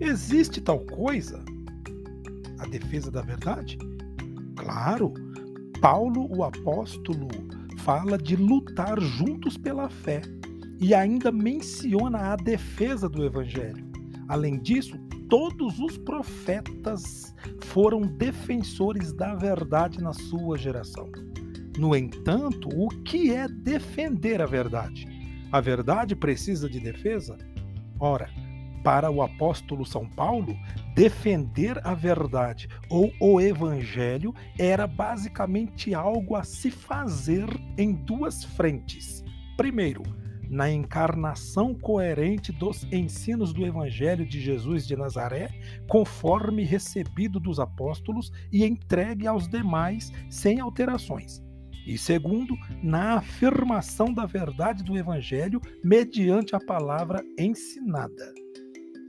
existe tal coisa? A defesa da verdade? Claro, Paulo, o apóstolo, fala de lutar juntos pela fé e ainda menciona a defesa do evangelho. Além disso, todos os profetas foram defensores da verdade na sua geração. No entanto, o que é defender a verdade? A verdade precisa de defesa? Ora, para o apóstolo São Paulo, defender a verdade ou o evangelho era basicamente algo a se fazer em duas frentes. Primeiro, na encarnação coerente dos ensinos do Evangelho de Jesus de Nazaré, conforme recebido dos apóstolos e entregue aos demais sem alterações. E segundo, na afirmação da verdade do Evangelho mediante a palavra ensinada.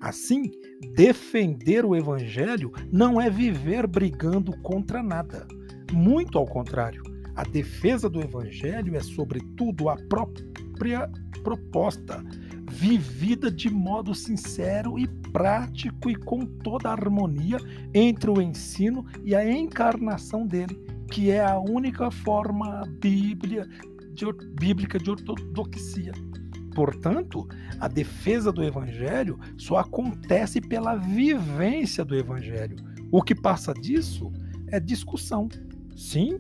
Assim, defender o Evangelho não é viver brigando contra nada. Muito ao contrário, a defesa do Evangelho é, sobretudo, a própria proposta, vivida de modo sincero e prático e com toda a harmonia entre o ensino e a encarnação dele, que é a única forma bíblia, de, bíblica de ortodoxia. Portanto, a defesa do evangelho só acontece pela vivência do evangelho. O que passa disso é discussão. Sim,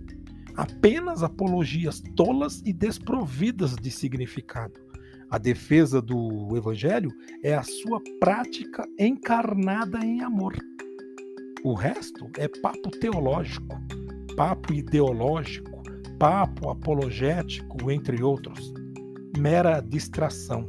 apenas apologias tolas e desprovidas de significado. A defesa do Evangelho é a sua prática encarnada em amor. O resto é papo teológico, papo ideológico, papo apologético, entre outros. Mera distração.